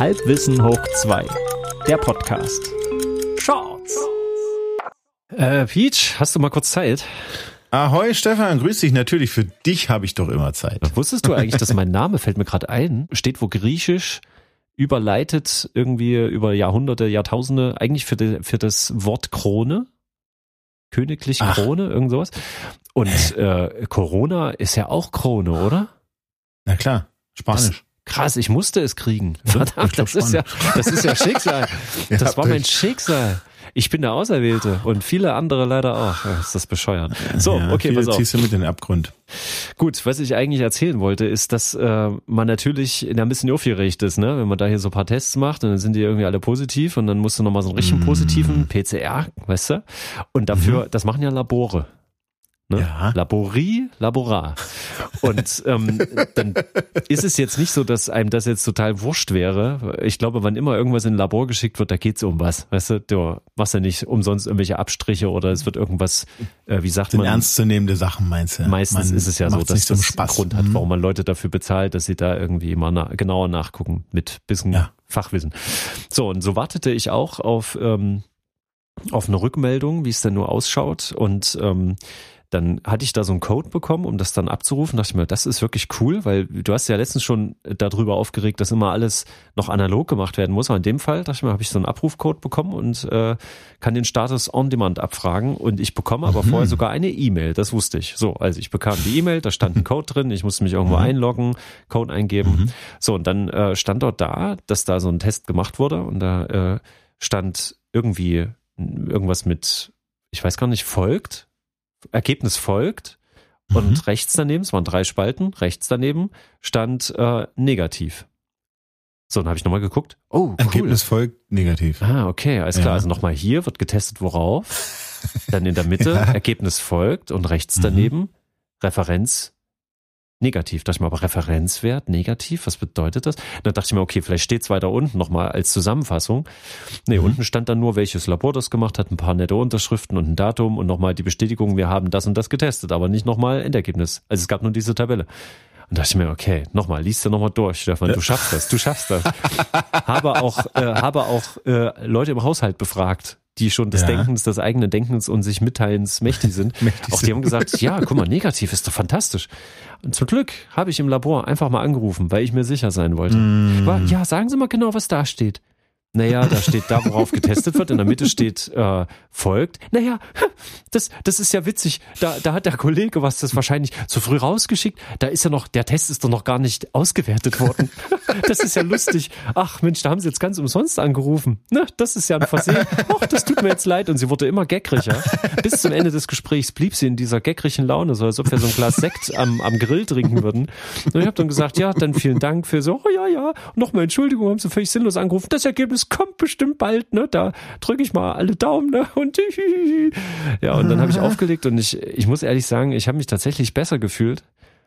Halbwissen hoch 2. Der Podcast. Shorts. Äh, Peach, hast du mal kurz Zeit? Ahoi Stefan, grüß dich. Natürlich, für dich habe ich doch immer Zeit. Wusstest du eigentlich, dass mein Name, fällt mir gerade ein, steht wo griechisch überleitet irgendwie über Jahrhunderte, Jahrtausende eigentlich für, die, für das Wort Krone? Königlich Ach. Krone, irgend sowas. Und äh, Corona ist ja auch Krone, oder? Na klar, Spanisch. Krass, ich musste es kriegen. Verdammt, das ist ja, das ist ja Schicksal. Das war mein Schicksal. Ich bin der Auserwählte und viele andere leider auch. Ist das bescheuert. So, Ja, okay, pass auf. ziehst du mit in den Abgrund. Gut, was ich eigentlich erzählen wollte, ist, dass äh, man natürlich in ein bisschen aufgeregt ist, ne? Wenn man da hier so ein paar Tests macht und dann sind die irgendwie alle positiv und dann musst du nochmal so einen richtigen Mm. positiven PCR, weißt du? Und dafür, das machen ja Labore. Ne? Ja. Laborie, Laborar. Und ähm, dann ist es jetzt nicht so, dass einem das jetzt total wurscht wäre. Ich glaube, wann immer irgendwas in ein Labor geschickt wird, da geht's um was. Weißt du, du machst ja nicht umsonst irgendwelche Abstriche oder es wird irgendwas, äh, wie sagt Sind man? ernstzunehmende Sachen, meinst du? Meistens Man ist es ja so, dass das Spaß. einen Grund hat, Mhm. warum man Leute dafür bezahlt, dass sie da irgendwie immer na genauer nachgucken mit bisschen Ja. Fachwissen. So, und so wartete ich auch auf, ähm, auf eine Rückmeldung, wie es denn nur ausschaut. Und ähm, dann hatte ich da so einen Code bekommen, um das dann abzurufen. dachte ich mir, das ist wirklich cool, weil du hast ja letztens schon darüber aufgeregt, dass immer alles noch analog gemacht werden muss. Aber in dem Fall, dachte ich mir, habe ich so einen Abrufcode bekommen und äh, kann den Status on demand abfragen. Und ich bekomme aber vorher sogar eine E-Mail, das wusste ich. So, also ich bekam die E-Mail, da stand ein Code drin, ich musste mich irgendwo einloggen, Code eingeben. So, und dann äh, stand dort da, dass da so ein Test gemacht wurde und da äh, stand irgendwie irgendwas mit, ich weiß gar nicht, folgt, Ergebnis folgt und Mhm. rechts daneben, es waren drei Spalten, rechts daneben stand äh, negativ. So, dann habe ich nochmal geguckt. Oh, cool. Ergebnis folgt negativ. Ah, okay, alles klar. Ja. Also nochmal hier wird getestet, worauf. Dann in der Mitte Ja. Ergebnis folgt und rechts Mhm. daneben Referenz negativ. Dachte ich mir, aber Referenzwert negativ, was bedeutet das? Dann dachte ich mir, okay, vielleicht steht's weiter unten nochmal als Zusammenfassung. Nee, Mhm. unten stand dann nur, welches Labor das gemacht hat, ein paar nette Unterschriften und ein Datum und nochmal die Bestätigung, wir haben das und das getestet, aber nicht nochmal Endergebnis. Also es gab nur diese Tabelle. Und dachte ich mir, okay, nochmal, liest du nochmal durch, Stefan, du schaffst das, du schaffst das. habe auch, äh, habe auch äh, Leute im Haushalt befragt, die schon des Ja. Denkens, des eigenen Denkens und sich Mitteilens mächtig sind. Mächtig auch die sind. haben gesagt, ja, guck mal, negativ ist doch fantastisch. Und zum Glück habe ich im Labor einfach mal angerufen, weil ich mir sicher sein wollte. Mm. War, ja, sagen Sie mal genau, was da steht. Naja, da steht da, worauf getestet wird. In der Mitte steht äh, folgt. Naja, das, das ist ja witzig. Da, da hat der Kollege was das wahrscheinlich zu früh rausgeschickt. Da ist ja noch, der Test ist doch noch gar nicht ausgewertet worden. Das ist ja lustig. Ach Mensch, da haben sie jetzt ganz umsonst angerufen. Ne, das ist ja ein Versehen. Ach, das tut mir jetzt leid. Und sie wurde immer geckriger. Bis zum Ende des Gesprächs blieb sie in dieser geckrigen Laune, so als ob wir so ein Glas Sekt am, am Grill trinken würden. Und ich habe dann gesagt, ja, dann vielen Dank für so, oh ja, ja, nochmal Entschuldigung, haben sie völlig sinnlos angerufen. Das Ergebnis kommt bestimmt bald, ne? Da drücke ich mal alle Daumen, ne? Und ja, und dann habe ich aufgelegt und ich, ich muss ehrlich sagen, ich habe mich tatsächlich besser gefühlt.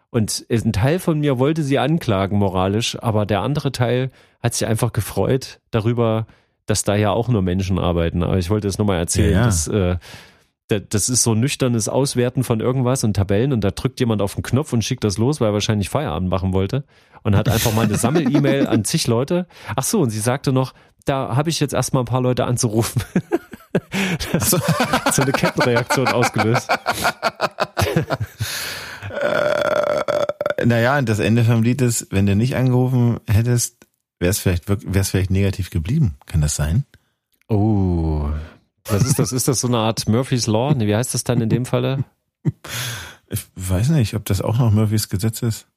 Und ein Teil von mir wollte sie anklagen moralisch, aber der andere Teil hat sich einfach gefreut darüber, dass da ja auch nur Menschen arbeiten. Aber ich wollte es nochmal erzählen, Ja, ja. dass äh, da- das ist so ein nüchternes Auswerten von irgendwas und Tabellen und da drückt jemand auf den Knopf und schickt das los, weil er wahrscheinlich Feierabend machen wollte und hat einfach mal eine Sammel-E-Mail an zig Leute. Ach so, und sie sagte noch, da habe ich jetzt erstmal ein paar Leute anzurufen. Das hat so eine Kettenreaktion ausgelöst. Äh, naja, und das Ende vom Lied ist, wenn du nicht angerufen hättest, wäre es vielleicht, wär's vielleicht negativ geblieben. Kann das sein? Oh. Was ist das? Ist das so eine Art Murphy's Law? Nee, wie heißt das dann in dem Falle? Ich weiß nicht, ob das auch noch Murphys Gesetz ist.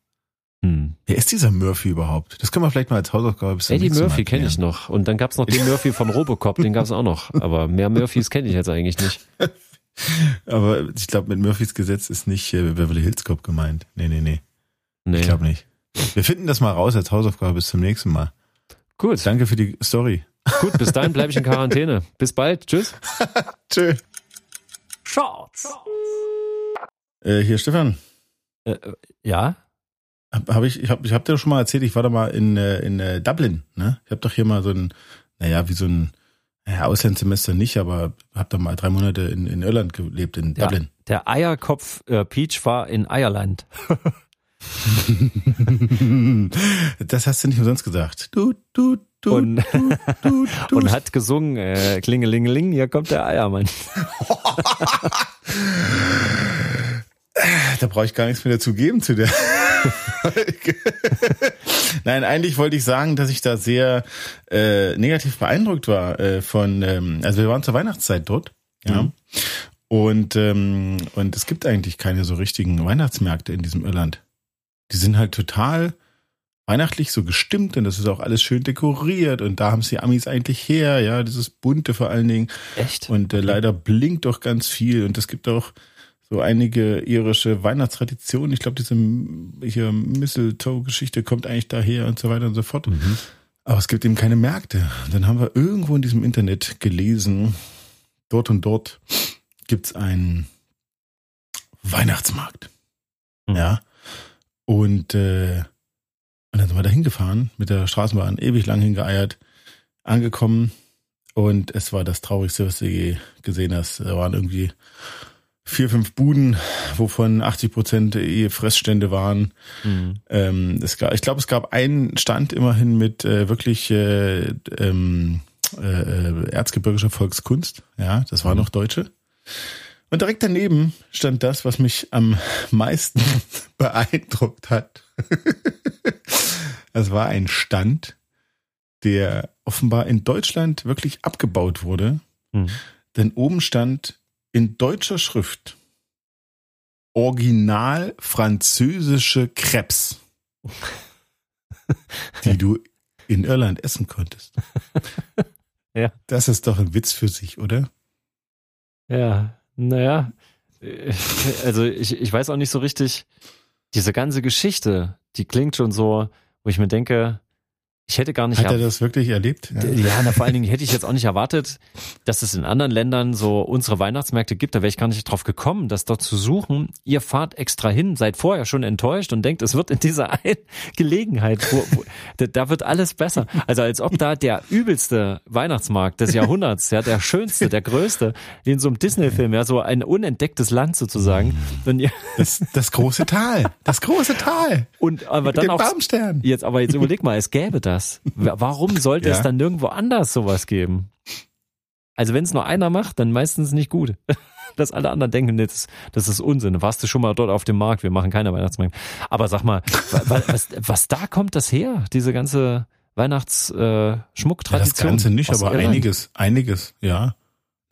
Hm. Wer ist dieser Murphy überhaupt? Das können wir vielleicht mal als Hausaufgabe bis zum Eddie nächsten Mal Murphy kenne ich noch. Und dann gab's noch den Murphy von Robocop, den gab's auch noch. Aber mehr Murphys kenne ich jetzt eigentlich nicht. Aber ich glaube, mit Murphys Gesetz ist nicht äh, Beverly Hills Cop gemeint. Nee, nee, nee. Nee. Ich glaube nicht. Wir finden das mal raus als Hausaufgabe bis zum nächsten Mal. Gut, Danke für die Story. gut, bis dahin bleibe ich in Quarantäne. Bis bald. Tschüss. Tschö. Shorts. Äh, hier, Stefan. Äh, äh, ja? Hab, hab ich, ich habe ich hab dir schon mal erzählt, ich war da mal in, äh, in äh, Dublin. Ne? Ich habe doch hier mal so ein, naja, wie so ein ja, Auslandssemester nicht, aber habe da mal drei Monate in, in Irland gelebt, in Ja, Dublin. der Eierkopf äh, Peach war in Eierland. das hast du nicht umsonst gesagt. Du, du, du, und, du, du, und hat gesungen, äh, Klingelingeling, hier kommt der Eiermann. Da brauche ich gar nichts mehr dazu geben zu der. Nein, eigentlich wollte ich sagen, dass ich da sehr äh, negativ beeindruckt war äh, von, ähm, also wir waren zur Weihnachtszeit dort, ja. Mhm. Und, ähm, und es gibt eigentlich keine so richtigen Weihnachtsmärkte in diesem Irland. Die sind halt total weihnachtlich so gestimmt und das ist auch alles schön dekoriert und da haben sie Amis eigentlich her, ja, dieses bunte vor allen Dingen. Echt? Und äh, leider blinkt doch ganz viel und es gibt auch so einige irische Weihnachtstraditionen. Ich glaube, diese hier Mistletoe-Geschichte kommt eigentlich daher und so weiter und so fort. Mhm. Aber es gibt eben keine Märkte. Dann haben wir irgendwo in diesem Internet gelesen, dort und dort gibt's einen Weihnachtsmarkt. Mhm. Ja. Und, äh, und dann sind wir da hingefahren mit der Straßenbahn, ewig lang hingeeiert, angekommen. Und es war das Traurigste, was du je gesehen hast. Da waren irgendwie vier, fünf Buden, wovon 80 Prozent eh Fressstände waren. Mhm. Ähm, es gab, ich glaube, es gab einen Stand immerhin mit äh, wirklich äh, ähm, äh, erzgebirgischer Volkskunst. Ja, das war noch Deutsche. Und direkt daneben stand das, was mich am meisten beeindruckt hat. Das war ein Stand, der offenbar in Deutschland wirklich abgebaut wurde. Mhm. Denn oben stand in deutscher Schrift original französische Crepes, die du in Irland essen konntest. Ja. Das ist doch ein Witz für sich, oder? Ja, naja. äh, Also ich, ich weiß auch nicht so richtig, diese ganze Geschichte, die klingt schon so, wo ich mir denke, ich hätte gar nicht Hat er das wirklich erlebt? Ja, na, vor allen Dingen hätte ich jetzt auch nicht erwartet, dass es in anderen Ländern so unsere Weihnachtsmärkte gibt. Da wäre ich gar nicht drauf gekommen, das dort zu suchen. Ihr fahrt extra hin, seid vorher schon enttäuscht und denkt, es wird in dieser einen Gelegenheit, wo, wo, da, wird alles besser. Also als ob da der übelste Weihnachtsmarkt des Jahrhunderts, ja, der schönste, der größte, wie in so einem Disney-Film, ja, so ein unentdecktes Land sozusagen. Und, ihr- Das, das große Tal. Das große Tal. und aber dann auch Baumstern. Jetzt, aber jetzt überleg mal, es gäbe das. Wa- Warum sollte Ja. es dann nirgendwo anders sowas geben? Also wenn es nur einer macht, dann meistens nicht gut. Dass alle anderen denken, nee, das, das ist Unsinn. Warst du schon mal dort auf dem Markt? Wir machen keine Weihnachtsmärkte. Aber sag mal, wa- wa- was, was da kommt das her? Diese ganze Weihnachtsschmucktradition? Äh, Ja, das Ganze nicht, aus aber Irland? einiges, einiges, ja.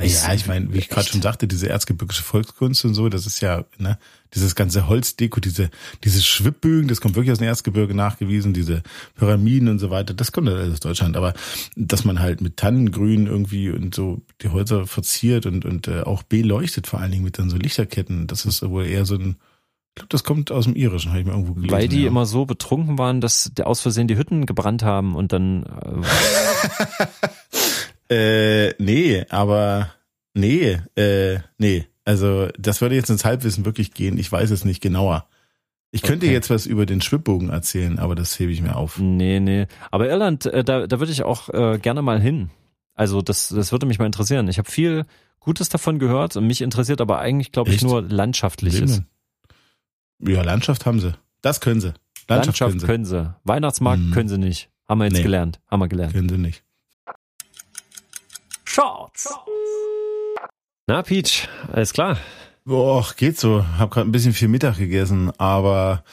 Ist- Ja, ich meine, wie ich gerade echt? schon sagte, diese erzgebirgische Volkskunst und so, das ist ja, ne, dieses ganze Holzdeko, diese, diese Schwibbögen, das kommt wirklich aus dem Erzgebirge nachgewiesen, diese Pyramiden und so weiter, das kommt alles aus Deutschland. Aber dass man halt mit Tannengrün irgendwie und so die Häuser verziert und, und äh, auch beleuchtet, vor allen Dingen mit dann so Lichterketten, das ist wohl eher so ein, ich glaube, das kommt aus dem Irischen, habe ich mir irgendwo gelesen. Weil die ja. immer so betrunken waren, dass aus Versehen die Hütten gebrannt haben und dann äh, Äh, nee, aber nee, äh, nee. Also das würde jetzt ins Halbwissen wirklich gehen. Ich weiß es nicht genauer. Ich könnte Okay. jetzt was über den Schwibbogen erzählen, aber das hebe ich mir auf. Nee, nee. Aber Irland, äh, da, da würde ich auch äh, gerne mal hin. Also das, das würde mich mal interessieren. Ich habe viel Gutes davon gehört und mich interessiert aber eigentlich, glaube ich, nur Landschaftliches. Leben. Ja, Landschaft haben sie. Das können sie. Landschaft, Landschaft können sie. können sie. Weihnachtsmarkt Mhm. können sie nicht. Haben wir jetzt Nee. gelernt. Haben wir gelernt. Können sie nicht. Shorts. Na, Peach, alles klar. Boah, geht so. Hab gerade ein bisschen viel Mittag gegessen, aber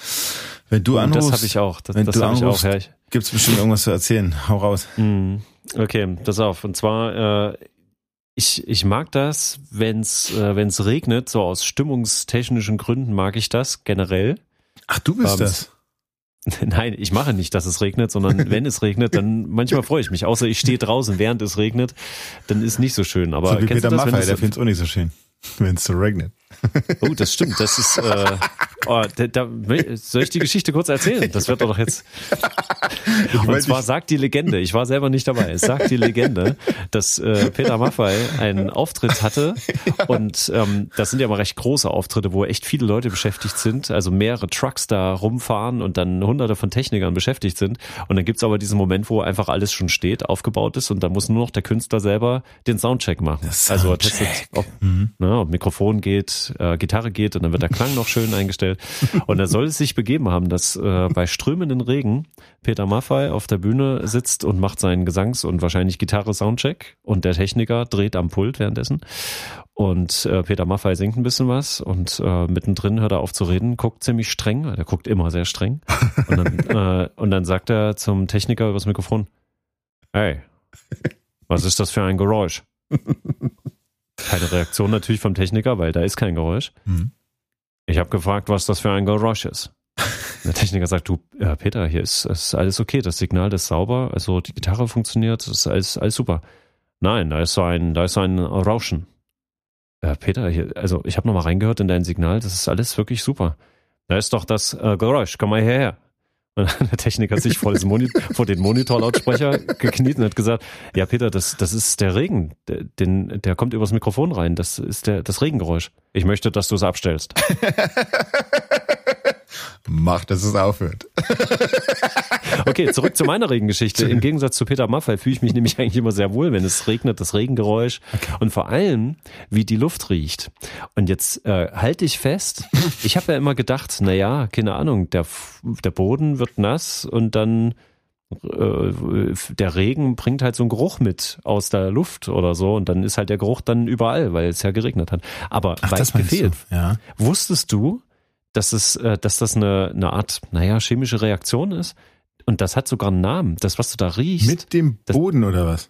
wenn du Und anrufst, das habe ich auch. Das, wenn das du ich auch. Ja, ich, gibt's bestimmt irgendwas zu erzählen. Hau raus. Mm, Okay, pass auf. Und zwar, äh, ich, ich mag das, wenn's äh, wenn's regnet, so aus stimmungstechnischen Gründen mag ich das generell. Ach, du bist Abends. das. Nein, ich mache nicht, dass es regnet, sondern wenn es regnet, dann manchmal freue ich mich. Außer ich stehe draußen, während es regnet, dann ist nicht so schön. Aber so wie kennst Peter du das, wenn Maffay, es- der find's auch nicht so schön, wenn es so regnet. Oh, das stimmt. Das ist. Äh, oh, da, da, soll ich die Geschichte kurz erzählen? Das wird doch jetzt. Und zwar sagt die Legende, ich war selber nicht dabei, es sagt die Legende, dass äh, Peter Maffay einen Auftritt hatte und ähm, das sind ja immer recht große Auftritte, wo echt viele Leute beschäftigt sind, also mehrere Trucks da rumfahren und dann hunderte von Technikern beschäftigt sind und dann gibt's aber diesen Moment, wo einfach alles schon steht, aufgebaut ist und da muss nur noch der Künstler selber den Soundcheck machen. Also Soundcheck. testet, ob, Mhm. ne, ob Mikrofon geht, äh, Gitarre geht und dann wird der Klang noch schön eingestellt. Und da soll es sich begeben haben, dass äh, bei strömenden Regen Peter Maffay auf der Bühne sitzt und macht seinen Gesangs- und wahrscheinlich Gitarre-Soundcheck und der Techniker dreht am Pult währenddessen. Und äh, Peter Maffay singt ein bisschen was und äh, mittendrin hört er auf zu reden, guckt ziemlich streng, der guckt immer sehr streng. Und dann, äh, und dann sagt er zum Techniker übers Mikrofon, hey, was ist das für ein Geräusch? Keine Reaktion natürlich vom Techniker, weil da ist kein Geräusch. Mhm. Ich habe gefragt, was das für ein Geräusch ist. Der Techniker sagt, du, ja, Peter, hier ist, ist alles okay, das Signal ist sauber, also die Gitarre funktioniert, das ist alles, alles super. Nein, da ist so ein, da ist so ein Rauschen. Ja, Peter, hier, also ich habe nochmal reingehört in dein Signal, das ist alles wirklich super. Da ist doch das äh, Geräusch, komm mal hierher. Und der Techniker hat sich vor, vor den Monitorlautsprecher gekniet und hat gesagt, ja Peter, das, das ist der Regen, der, den, der kommt übers Mikrofon rein, das ist der, das Regengeräusch. Ich möchte, dass du es abstellst. Mach, dass es aufhört. Okay, zurück zu meiner Regengeschichte. Im Gegensatz zu Peter Maffay fühle ich mich nämlich eigentlich immer sehr wohl, wenn es regnet, das Regengeräusch okay. und vor allem, wie die Luft riecht. Und jetzt äh, halte ich fest, ich habe ja immer gedacht, na ja, keine Ahnung, der, der Boden wird nass und dann äh, der Regen bringt halt so einen Geruch mit aus der Luft oder so und dann ist halt der Geruch dann überall, weil es ja geregnet hat. Aber Ach, weit gefehlt. Du? Ja. Wusstest du, dass es, äh, dass das eine, eine Art, naja, chemische Reaktion ist? Und das hat sogar einen Namen. Das, was du da riechst. Mit dem Boden das, oder was?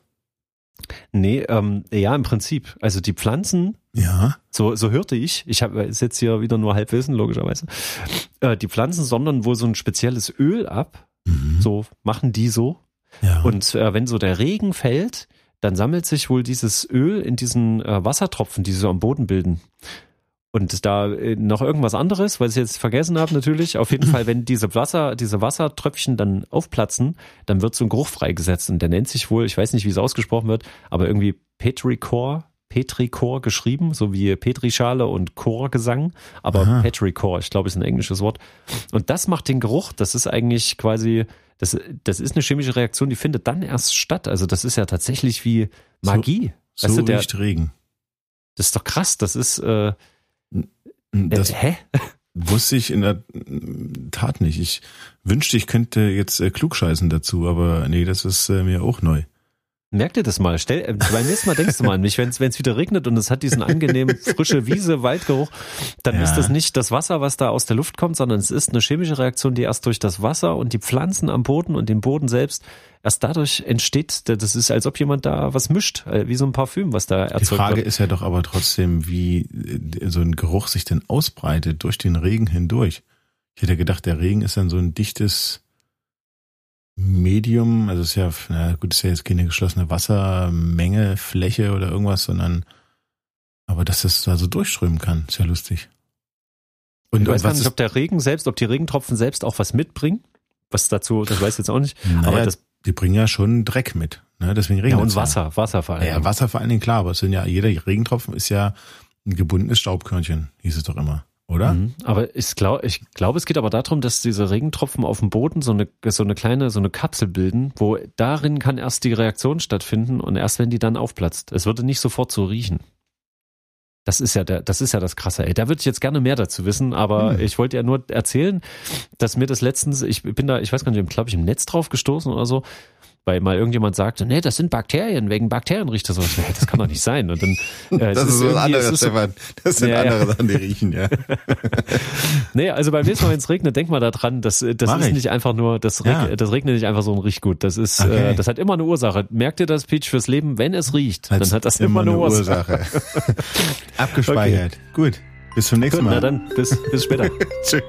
Nee, ähm, ja, im Prinzip. Also die Pflanzen, ja. so, so hörte ich, ich habe jetzt hier wieder nur Halbwissen, logischerweise. Äh, die Pflanzen sondern wohl so ein spezielles Öl ab. Mhm. So machen die so. Ja. Und äh, wenn so der Regen fällt, dann sammelt sich wohl dieses Öl in diesen äh, Wassertropfen, die sie so am Boden bilden. Und da äh, noch irgendwas anderes, weil ich jetzt vergessen habe natürlich. Auf jeden Fall, wenn diese Wasser, diese Wassertröpfchen dann aufplatzen, dann wird so ein Geruch freigesetzt und der nennt sich wohl, ich weiß nicht, wie es ausgesprochen wird, aber irgendwie Petrichor, Petrichor geschrieben, so wie Petrischale und Chorgesang, aber Aha. Petrichor, ich glaube, ist ein englisches Wort. Und das macht den Geruch, das ist eigentlich quasi, das, das ist eine chemische Reaktion, die findet dann erst statt. Also das ist ja tatsächlich wie Magie. So, so weißt du, der, Regen. Das ist doch krass, das ist, äh, das Hä? Wusste ich in der Tat nicht. Ich wünschte, ich könnte jetzt äh, klugscheißen dazu, aber nee, das ist äh, mir auch neu. Merk dir das mal. Stell, äh, beim nächsten Mal denkst du mal an mich, wenn es wieder regnet und es hat diesen angenehmen frische Wiese, Waldgeruch, dann ja. ist das nicht das Wasser, was da aus der Luft kommt, sondern es ist eine chemische Reaktion, die erst durch das Wasser und die Pflanzen am Boden und den Boden selbst erst dadurch entsteht. Das ist, als ob jemand da was mischt, äh, wie so ein Parfüm, was da erzeugt wird. Die Frage wird. ist ja doch aber trotzdem, wie äh, so ein Geruch sich denn ausbreitet durch den Regen hindurch. Ich hätte gedacht, der Regen ist dann so ein dichtes Medium, also ist ja, na gut, ist ja jetzt keine geschlossene Wassermenge, Fläche oder irgendwas, sondern aber dass das da so durchströmen kann, ist ja lustig. Und, ich weiß was nicht, ob der Regen selbst, ob die Regentropfen selbst auch was mitbringen. Was dazu, das weiß ich jetzt auch nicht. Naja, aber das, die bringen ja schon Dreck mit. Ne? Deswegen regnet Ja, und Wasser, ja. Wasser vor allem. Ja, Wasser vor allen Dingen, klar, aber es sind ja, jeder Regentropfen ist ja ein gebundenes Staubkörnchen, hieß es doch immer oder? Mhm. Aber ich glaube, ich glaube, es geht aber darum, dass diese Regentropfen auf dem Boden so eine, so eine kleine, so eine Kapsel bilden, wo darin kann erst die Reaktion stattfinden und erst wenn die dann aufplatzt. Es würde nicht sofort so riechen. Das ist ja der, das ist ja das Krasse. Ey, da würde ich jetzt gerne mehr dazu wissen, aber hm. ich wollte ja nur erzählen, dass mir das letztens, ich bin da, ich weiß gar nicht, glaube ich, im Netz drauf gestoßen oder so, weil mal irgendjemand sagte, nee, das sind Bakterien, wegen Bakterien riecht das so. Das kann doch nicht sein. Und dann, äh, das ist, ist was anderes, Stefan. Das sind ja, andere Sachen, die riechen, ja. nee, also beim nächsten Mal, wenn es regnet, denk mal daran, das, das Mach ist ich. nicht einfach nur, das, ja. das regnet nicht einfach so ein Riechgut. Das ist, okay. äh, das hat immer eine Ursache. Merkt ihr das, Peach, fürs Leben? Wenn es riecht, Hat's dann hat das immer, immer eine Ursache. Ursache. Abgespeichert. Okay. Gut. Bis zum nächsten Gut, Mal. Na dann, bis, bis später. Tschüss.